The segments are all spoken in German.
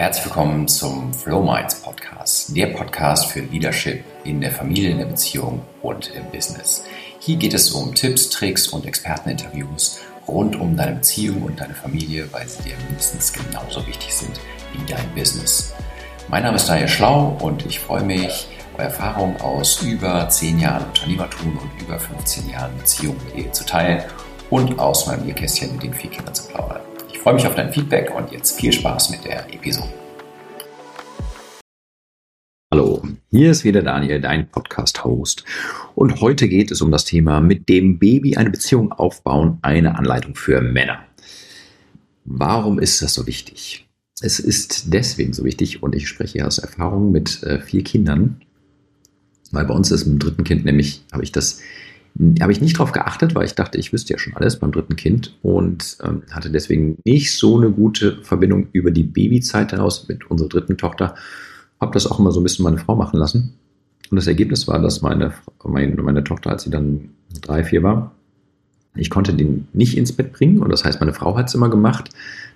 Herzlich willkommen zum Flow Minds Podcast, der Podcast für Leadership in der Familie, in der Beziehung und im Business. Hier geht es um Tipps, Tricks und Experteninterviews rund um deine Beziehung und deine Familie, weil sie dir mindestens genauso wichtig sind wie dein Business. Mein Name ist Daniel Schlau und ich freue mich, eure Erfahrungen aus über 10 Jahren Unternehmertum und über 15 Jahren Beziehung und Ehe zu teilen und aus meinem Bierkästchen mit den vier Kindern zu plaudern. Ich freue mich auf dein Feedback und jetzt viel Spaß mit der Episode. Hallo, hier ist wieder Daniel, dein Podcast-Host. Und heute geht es um das Thema mit dem Baby eine Beziehung aufbauen, eine Anleitung für Männer. Warum ist das so wichtig? Es ist deswegen so wichtig und ich spreche hier aus Erfahrung mit äh, vier Kindern, weil bei uns ist im dritten Kind nämlich, habe ich das habe ich nicht drauf geachtet, weil ich dachte, ich wüsste ja schon alles beim dritten Kind und ähm, hatte deswegen nicht so eine gute Verbindung über die Babyzeit hinaus mit unserer dritten Tochter. Habe das auch immer so ein bisschen meine Frau machen lassen. Und das Ergebnis war, dass meine, meine, meine Tochter, als sie dann drei, vier war, ich konnte den nicht ins Bett bringen. Und das heißt, meine Frau hat es immer gemacht.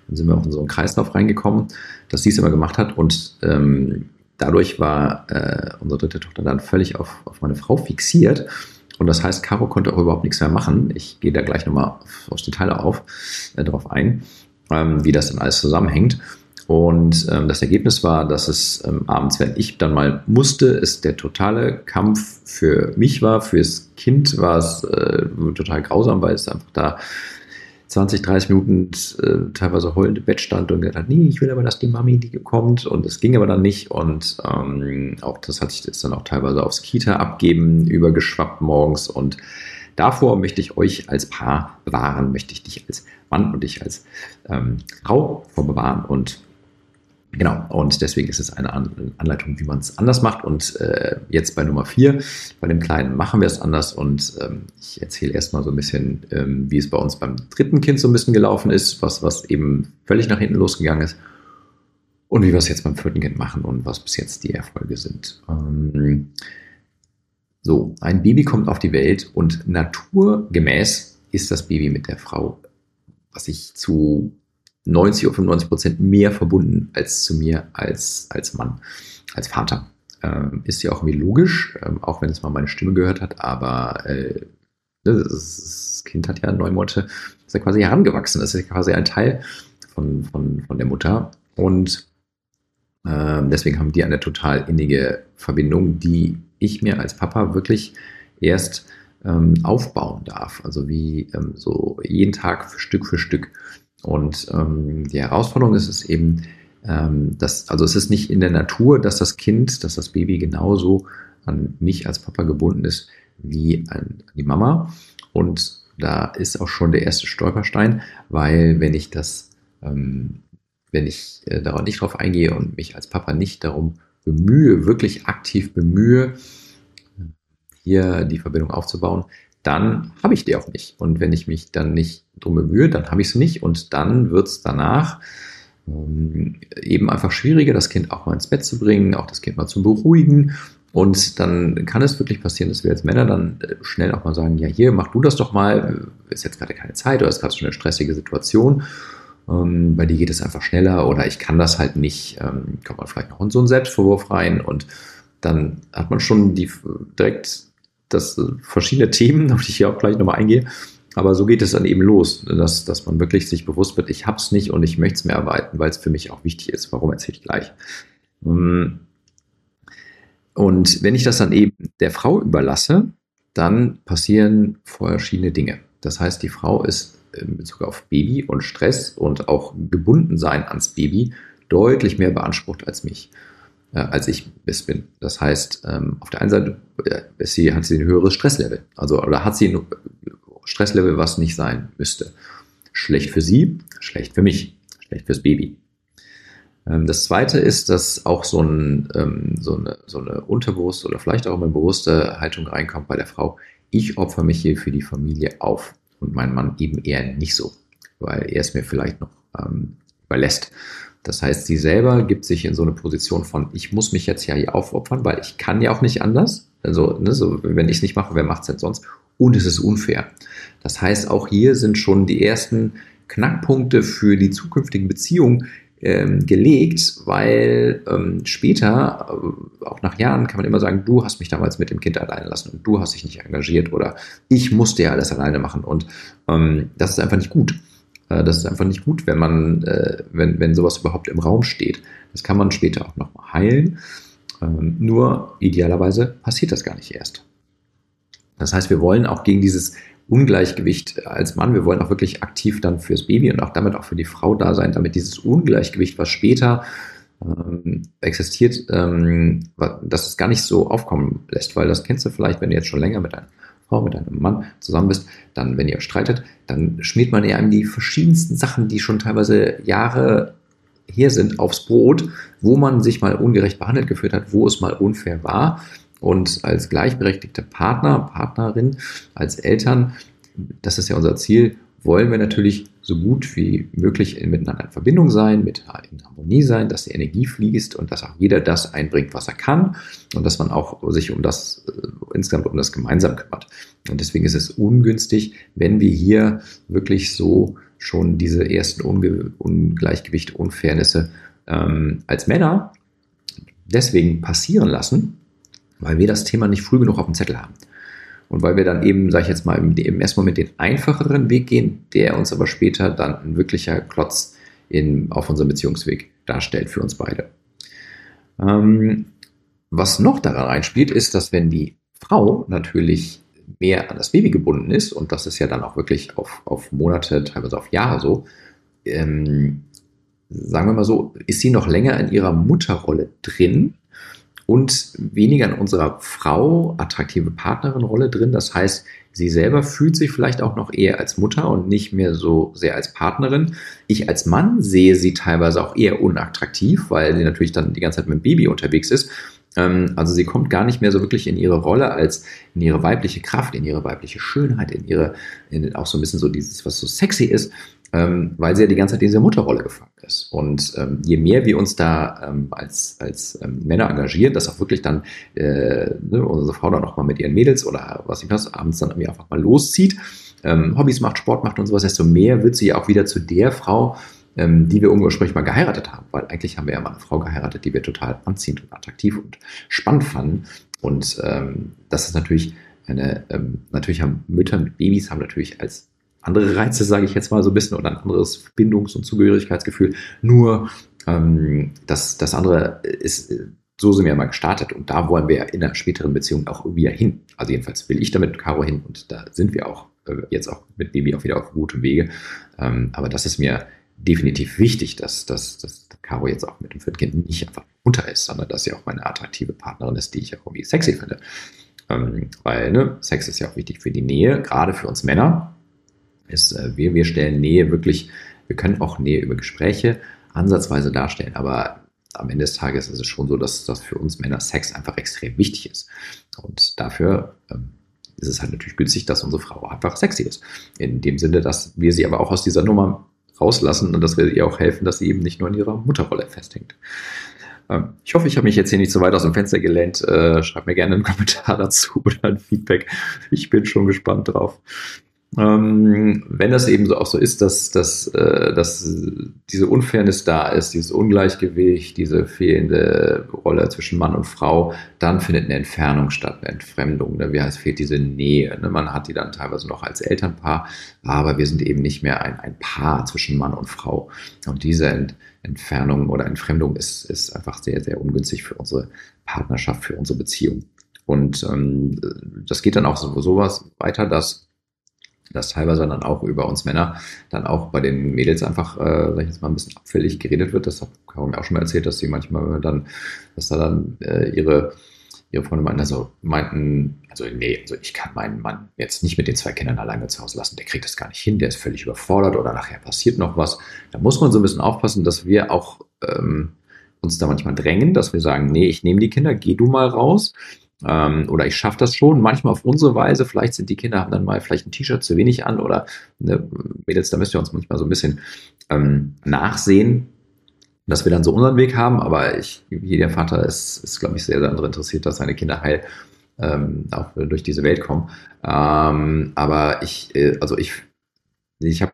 Dann sind wir auch in so einen Kreislauf reingekommen, dass sie es immer gemacht hat. Und ähm, dadurch war äh, unsere dritte Tochter dann völlig auf, auf meine Frau fixiert. Und das heißt, Caro konnte auch überhaupt nichts mehr machen. Ich gehe da gleich nochmal aufs Detail auf, äh, darauf ein, ähm, wie das dann alles zusammenhängt. Und ähm, das Ergebnis war, dass es ähm, abends, wenn ich dann mal musste, es der totale Kampf für mich war. Fürs Kind war es äh, total grausam, weil es einfach da 20, 30 Minuten äh, teilweise heulend im Bett stand und gesagt hat, nee, ich will aber, dass die Mami die kommt. Und es ging aber dann nicht. Und ähm, auch das hat sich jetzt dann auch teilweise aufs Kita abgeben übergeschwappt morgens. Und davor möchte ich euch als Paar bewahren, möchte ich dich als Mann und dich als ähm, Frau vorbewahren. Und Genau, und deswegen ist es eine Anleitung, wie man es anders macht. Und äh, jetzt bei Nummer vier, bei dem Kleinen, machen wir es anders. Und ähm, ich erzähle erstmal so ein bisschen, ähm, wie es bei uns beim dritten Kind so ein bisschen gelaufen ist, was, was eben völlig nach hinten losgegangen ist. Und wie wir es jetzt beim vierten Kind machen und was bis jetzt die Erfolge sind. Ähm, so, ein Baby kommt auf die Welt und naturgemäß ist das Baby mit der Frau, was ich zu 90 oder 95 Prozent mehr verbunden als zu mir als, als Mann, als Vater. Ähm, ist ja auch irgendwie logisch, ähm, auch wenn es mal meine Stimme gehört hat, aber äh, das, das, Kind hat ja neun Monate, ist ja quasi herangewachsen, ist ja quasi ein Teil von, von, von der Mutter und äh, deswegen haben die eine total innige Verbindung, die ich mir als Papa wirklich erst ähm, aufbauen darf. Also wie ähm, so jeden Tag für Stück für Stück. Und ähm, die Herausforderung ist es eben, ähm, dass, also es ist nicht in der Natur, dass das Kind, dass das Baby genauso an mich als Papa gebunden ist wie an die Mama. Und da ist auch schon der erste Stolperstein, weil wenn ich das, ähm, wenn ich äh, darauf nicht drauf eingehe und mich als Papa nicht darum bemühe, wirklich aktiv bemühe, hier die Verbindung aufzubauen, dann habe ich die auch nicht. Und wenn ich mich dann nicht drum bemühe, dann habe ich sie nicht und dann wird es danach ähm, eben einfach schwieriger, das Kind auch mal ins Bett zu bringen, auch das Kind mal zu beruhigen. Und dann kann es wirklich passieren, dass wir als Männer dann äh, schnell auch mal sagen, ja hier, mach du das doch mal, ist jetzt gerade keine Zeit oder ist gerade schon eine stressige Situation. Ähm, bei dir geht es einfach schneller oder ich kann das halt nicht, ähm, kommt man vielleicht noch in so einen Selbstvorwurf rein und dann hat man schon die direkt das verschiedene Themen, auf die ich hier auch gleich nochmal eingehe. Aber so geht es dann eben los, dass, dass man wirklich sich bewusst wird, ich habe es nicht und ich möchte es mir erweitern, weil es für mich auch wichtig ist. Warum erzähle ich gleich? Hm. Und wenn ich das dann eben der Frau überlasse, dann passieren verschiedene Dinge. Das heißt, die Frau ist in Bezug auf Baby und Stress und auch gebunden sein ans Baby deutlich mehr beansprucht als mich äh, als ich es bin. Das heißt, ähm, auf der einen Seite äh, sie, hat sie ein höheres Stresslevel. Also, oder hat sie ein Stresslevel, was nicht sein müsste. Schlecht für sie, schlecht für mich, schlecht fürs Baby. Ähm, das zweite ist, dass auch so, ein, ähm, so, eine, so eine unterbewusste oder vielleicht auch eine bewusste Haltung reinkommt bei der Frau. Ich opfer mich hier für die Familie auf und mein Mann eben eher nicht so, weil er es mir vielleicht noch ähm, überlässt. Das heißt, sie selber gibt sich in so eine Position von, ich muss mich jetzt ja hier aufopfern, weil ich kann ja auch nicht anders. Also, ne, so, wenn ich es nicht mache, wer macht es denn sonst? Und es ist unfair. Das heißt, auch hier sind schon die ersten Knackpunkte für die zukünftigen Beziehungen, ähm, gelegt, weil ähm, später, äh, auch nach Jahren, kann man immer sagen, du hast mich damals mit dem Kind alleine lassen und du hast dich nicht engagiert oder ich musste ja alles alleine machen und ähm, das ist einfach nicht gut. Äh, das ist einfach nicht gut, wenn man, äh, wenn, wenn sowas überhaupt im Raum steht. Das kann man später auch nochmal heilen. Ähm, nur idealerweise passiert das gar nicht erst. Das heißt, wir wollen auch gegen dieses Ungleichgewicht als Mann, wir wollen auch wirklich aktiv dann fürs Baby und auch damit auch für die Frau da sein, damit dieses Ungleichgewicht, was später ähm, existiert, ähm, dass es gar nicht so aufkommen lässt, weil das kennst du vielleicht, wenn du jetzt schon länger mit einer Frau, mit einem Mann zusammen bist, dann, wenn ihr streitet, dann schmiert man ja die verschiedensten Sachen, die schon teilweise Jahre her sind, aufs Brot, wo man sich mal ungerecht behandelt gefühlt hat, wo es mal unfair war. Und als gleichberechtigte Partner, Partnerin, als Eltern, das ist ja unser Ziel, wollen wir natürlich so gut wie möglich miteinander in Verbindung sein, mit in Harmonie sein, dass die Energie fließt und dass auch jeder das einbringt, was er kann und dass man auch sich um das äh, insgesamt um das gemeinsam kümmert. Und deswegen ist es ungünstig, wenn wir hier wirklich so schon diese ersten Unge Ungleichgewichte, Unfairnisse ähm, als Männer deswegen passieren lassen, weil wir das Thema nicht früh genug auf dem Zettel haben. Und weil wir dann eben, sage ich jetzt mal, im, ersten Moment den einfacheren Weg gehen, der uns aber später dann ein wirklicher Klotz in, auf unserem Beziehungsweg darstellt für uns beide. Ähm, was noch daran einspielt, ist, dass wenn die Frau natürlich mehr an das Baby gebunden ist, und das ist ja dann auch wirklich auf, auf Monate, teilweise auf Jahre so, ähm, sagen wir mal so, ist sie noch länger in ihrer Mutterrolle drin und weniger in unserer Frau attraktive Partnerin-Rolle drin. Das heißt, sie selber fühlt sich vielleicht auch noch eher als Mutter und nicht mehr so sehr als Partnerin. Ich als Mann sehe sie teilweise auch eher unattraktiv, weil sie natürlich dann die ganze Zeit mit dem Baby unterwegs ist. Ähm, also sie kommt gar nicht mehr so wirklich in ihre Rolle als in ihre weibliche Kraft, in ihre weibliche Schönheit, in ihre, in auch so ein bisschen so dieses, was so sexy ist ähm, weil sie ja die ganze Zeit in dieser Mutterrolle gefangen ist. Und ähm, je mehr wir uns da ähm, als, als ähm, Männer engagieren, dass auch wirklich dann äh, ne, unsere Frau dann auch mal mit ihren Mädels oder was ich was, abends dann irgendwie einfach mal loszieht, ähm, Hobbys macht, Sport macht und sowas, desto mehr wird sie ja auch wieder zu der Frau, ähm, die wir ursprünglich mal geheiratet haben. Weil eigentlich haben wir ja mal eine Frau geheiratet, die wir total anziehend und attraktiv und spannend fanden. Und ähm, das ist natürlich eine, ähm, natürlich haben Mütter mit Babys haben natürlich als andere Reize, sage ich jetzt mal so ein bisschen, oder ein anderes Bindungs- und Zugehörigkeitsgefühl. Nur ähm, das, das andere ist, so sind wir mal gestartet und da wollen wir in einer späteren Beziehung auch wieder hin. Also jedenfalls will ich damit mit Caro hin und da sind wir auch äh, jetzt auch mit Baby auch wieder auf gutem Wege. Ähm, aber das ist mir definitiv wichtig, dass, dass, dass Caro jetzt auch mit dem vierten Kind nicht einfach unter ist, sondern dass sie auch meine attraktive Partnerin ist, die ich auch irgendwie sexy finde. Ähm, weil ne, Sex ist ja auch wichtig für die Nähe, gerade für uns Männer ist, äh, wir, wir stellen Nähe wirklich, wir können auch Nähe über Gespräche ansatzweise darstellen, aber am Ende des Tages ist es schon so, dass, dass für uns Männer Sex einfach extrem wichtig ist. Und dafür ähm, ist es halt natürlich günstig, dass unsere Frau einfach sexy ist. In dem Sinne, dass wir sie aber auch aus dieser Nummer rauslassen und dass wir ihr auch helfen, dass sie eben nicht nur in ihrer Mutterrolle festhängt. Ähm, ich hoffe, ich habe mich jetzt hier nicht so weit aus dem Fenster gelehnt. Äh, schreibt mir gerne einen Kommentar dazu oder ein Feedback. Ich bin schon gespannt drauf. Ähm, wenn das eben so auch so ist, dass, dass, äh, dass diese Unfairness da ist, dieses Ungleichgewicht, diese fehlende Rolle zwischen Mann und Frau, dann findet eine Entfernung statt, eine Entfremdung. Ne? Wie heißt, fehlt diese Nähe. Ne? Man hat die dann teilweise noch als Elternpaar, aber wir sind eben nicht mehr ein, ein Paar zwischen Mann und Frau. Und diese Ent Entfernung oder Entfremdung ist, ist einfach sehr, sehr ungünstig für unsere Partnerschaft, für unsere Beziehung. Und ähm, das geht dann auch so, sowas weiter, dass dass teilweise dann auch über uns Männer dann auch bei den Mädels einfach, äh, sag ich jetzt mal, ein bisschen abfällig geredet wird. Das hat Caro mir auch schon mal erzählt, dass sie manchmal dann, dass da dann äh, ihre, ihre Freunde meinten, also meinten, also nee, also ich kann meinen Mann jetzt nicht mit den zwei Kindern alleine zu Hause lassen, der kriegt das gar nicht hin, der ist völlig überfordert oder nachher passiert noch was. Da muss man so ein bisschen aufpassen, dass wir auch ähm, uns da manchmal drängen, dass wir sagen, nee, ich nehme die Kinder, geh du mal raus ähm, oder ich schaffe das schon, manchmal auf unsere Weise. Vielleicht sind die Kinder haben dann mal vielleicht ein T-Shirt zu wenig an oder ne, Mädels, da müsst ihr uns manchmal so ein bisschen ähm, nachsehen, dass wir dann so unseren Weg haben. Aber ich, jeder Vater ist, ist glaube ich, sehr, sehr daran interessiert, dass seine Kinder heil ähm, auch durch diese Welt kommen. Ähm, aber ich, äh, also ich, ich habe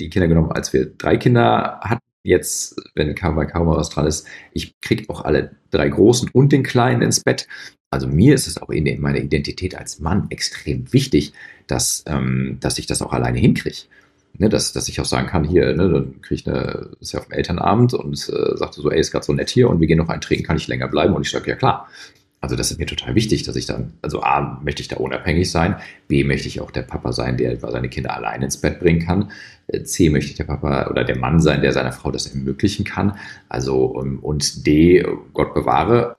die Kinder genommen, als wir drei Kinder hatten jetzt, wenn bei kaum was dran ist, ich kriege auch alle drei Großen und den Kleinen ins Bett. Also mir ist es auch in meiner Identität als Mann extrem wichtig, dass, ähm, dass ich das auch alleine hinkriege. Ne, dass, dass ich auch sagen kann, hier, ne, dann kriege ich eine, ist ja auf dem Elternabend und äh, sagte so, ey, ist gerade so nett hier und wir gehen noch eintrinken, kann ich länger bleiben? Und ich sage, ja klar. Also das ist mir total wichtig, dass ich dann, also A, möchte ich da unabhängig sein, B, möchte ich auch der Papa sein, der seine Kinder allein ins Bett bringen kann, äh, C, möchte ich der Papa oder der Mann sein, der seiner Frau das ermöglichen kann, also und D, Gott bewahre,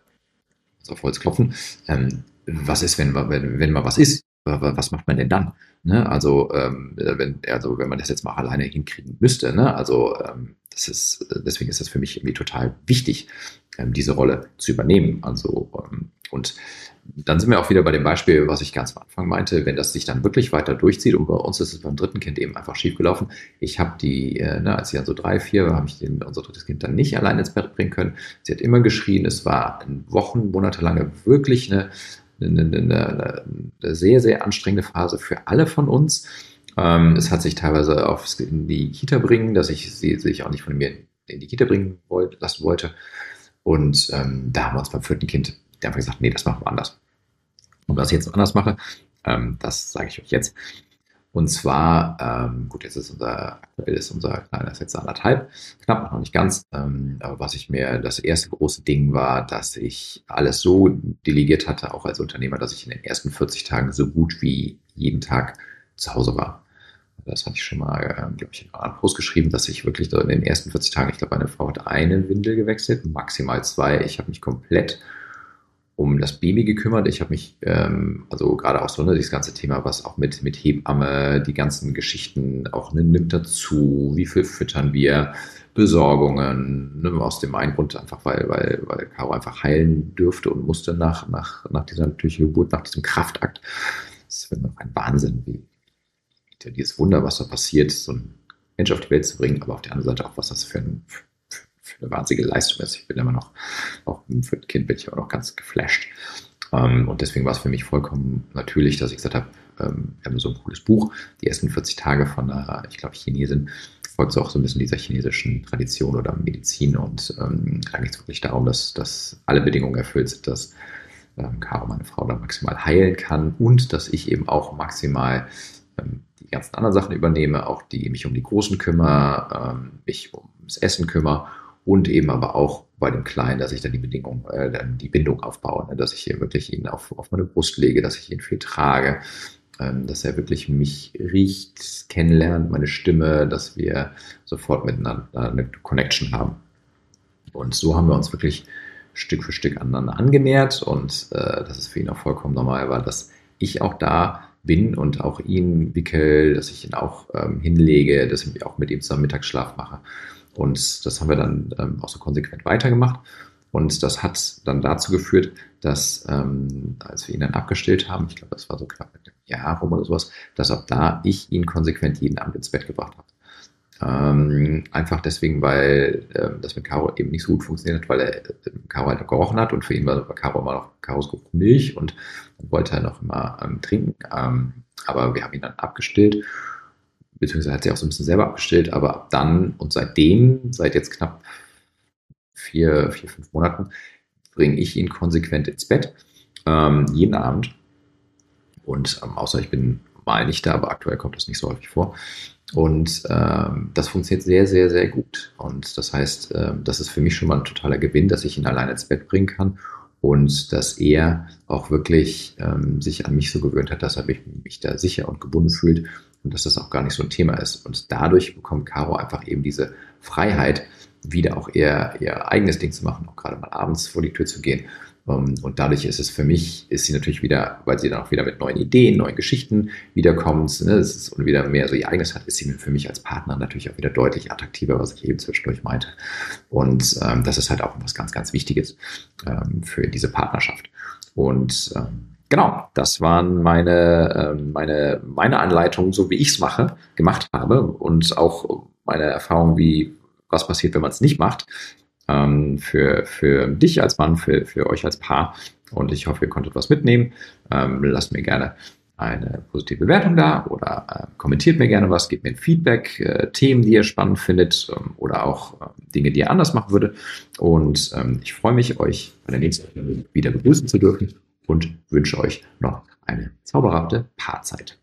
auf Holz klopfen, ähm, was ist, wenn, wenn, wenn mal was ist? Was macht man denn dann? Ne? Also, ähm, wenn, also, wenn man das jetzt mal alleine hinkriegen müsste, ne? also ähm, das ist, deswegen ist das für mich irgendwie total wichtig, ähm, diese Rolle zu übernehmen. Also, ähm, und dann sind wir auch wieder bei dem Beispiel, was ich ganz am Anfang meinte, wenn das sich dann wirklich weiter durchzieht und bei uns ist es beim dritten Kind eben einfach schiefgelaufen. Ich habe die, äh, ne, als sie dann so drei, vier war, habe ich den, unser drittes Kind dann nicht allein ins Bett bringen können. Sie hat immer geschrien. Es war Wochen, monatelange wirklich eine eine, eine, eine sehr, sehr anstrengende Phase für alle von uns. Ähm, es hat sich teilweise aufs, in die Kita bringen, dass ich sie sich auch nicht von mir in die Kita bringen wollte, lassen wollte. Und ähm, da haben wir uns beim vierten Kind einfach gesagt, nee, das machen wir anders. Und was ich jetzt anders mache, ähm, das sage ich euch jetzt. Und zwar, ähm, gut, jetzt ist unser, ist unser kleiner jetzt anderthalb, knapp noch nicht ganz. Ähm, aber was ich mir, das erste große Ding war, dass ich alles so delegiert hatte, auch als Unternehmer, dass ich in den ersten 40 Tagen so gut wie jeden Tag zu Hause war. Das hatte ich schon mal, äh, glaube ich, in einem Post geschrieben, dass ich wirklich in den ersten 40 Tagen, ich glaube, meine Frau hat eine Windel gewechselt, maximal zwei. Ich habe mich komplett um das Baby gekümmert. Ich habe mich, ähm, also gerade auch so ne, das ganze Thema, was auch mit, mit Hebamme, die ganzen Geschichten auch ne, nimmt dazu, wie viel füttern wir, Besorgungen, ne, aus dem einen Grund einfach, weil, weil, weil Caro einfach heilen dürfte und musste nach, nach, nach dieser natürlichen Geburt, nach diesem Kraftakt. Das noch ein Wahnsinn, wie dieses Wunder, was da passiert, so ein Mensch auf die Welt zu bringen, aber auf der anderen Seite auch, was das für ein, eine wahnsinnige Leistung ist. Ich bin immer noch, auch für ein Kind bin ich auch noch ganz geflasht. Ähm, und deswegen war es für mich vollkommen natürlich, dass ich gesagt habe, ähm, wir haben so ein cooles Buch, die ersten 40 Tage von einer, ich glaube, Chinesin, folgt so auch so ein bisschen dieser chinesischen Tradition oder Medizin. Und ähm, da geht es wirklich darum, dass, dass alle Bedingungen erfüllt sind, dass ähm, Caro, meine Frau, dann maximal heilen kann und dass ich eben auch maximal ähm, die ganzen anderen Sachen übernehme, auch die mich um die Großen kümmere, ähm, mich ums Essen kümmere und eben aber auch bei dem Kleinen, dass ich dann die Bedingung, äh, dann die Bindung aufbaue, ne? dass ich hier wirklich ihn auf, auf meine Brust lege, dass ich ihn viel trage, ähm, dass er wirklich mich riecht, kennenlernt, meine Stimme, dass wir sofort miteinander eine Connection haben. Und so haben wir uns wirklich Stück für Stück aneinander angenähert und äh, dass es für ihn auch vollkommen normal war, dass ich auch da bin und auch ihn wickel, dass ich ihn auch ähm, hinlege, dass ich auch mit ihm zusammen Mittagsschlaf mache. Und das haben wir dann ähm, auch so konsequent weitergemacht. Und das hat dann dazu geführt, dass ähm, als wir ihn dann abgestillt haben, ich glaube, das war so knapp mit einem Jahr rum oder sowas, dass ab da ich ihn konsequent jeden Abend ins Bett gebracht habe. Ähm, einfach deswegen, weil äh, das mit Caro eben nicht so gut funktioniert hat, weil er äh, Caro halt noch gerochen hat und für ihn war Caro immer noch Caros Geruch Milch und wollte er noch immer ähm, trinken. Ähm, aber wir haben ihn dann abgestillt beziehungsweise hat sie auch so ein bisschen selber abgestellt, aber ab dann und seitdem, seit jetzt knapp vier, vier fünf Monaten, bringe ich ihn konsequent ins Bett, ähm, jeden Abend. Und ähm, außer ich bin mal nicht da, aber aktuell kommt das nicht so häufig vor. Und ähm, das funktioniert sehr, sehr, sehr gut. Und das heißt, ähm, das ist für mich schon mal ein totaler Gewinn, dass ich ihn alleine ins Bett bringen kann und dass er auch wirklich ähm, sich an mich so gewöhnt hat, dass er mich, mich da sicher und gebunden fühlt und dass das auch gar nicht so ein Thema ist. Und dadurch bekommt Caro einfach eben diese Freiheit, wieder auch eher ihr eigenes Ding zu machen, auch gerade mal abends vor die Tür zu gehen. Ähm, und dadurch ist es für mich, ist sie natürlich wieder, weil sie dann auch wieder mit neuen Ideen, neuen Geschichten wiederkommt ne, und wieder mehr so ihr eigenes hat, ist sie für mich als Partner natürlich auch wieder deutlich attraktiver, was ich eben zwischendurch meinte. Und ähm, das ist halt auch was ganz, ganz Wichtiges ähm, für diese Partnerschaft. Und ähm, Genau, das waren meine, ähm, meine, meine Anleitungen, so wie ich es mache, gemacht habe und auch meine Erfahrung, wie was passiert, wenn man es nicht macht, ähm, für, für dich als Mann, für, für euch als Paar. Und ich hoffe, ihr konntet was mitnehmen. Ähm, lasst mir gerne eine positive Bewertung da oder kommentiert mir gerne was, gebt mir Feedback, äh, Themen, die ihr spannend findet oder auch Dinge, die ihr anders machen würdet. Und ich freue mich, euch bei der nächsten wieder begrüßen zu dürfen und wünsche euch noch eine zauberhafte Paarzeit.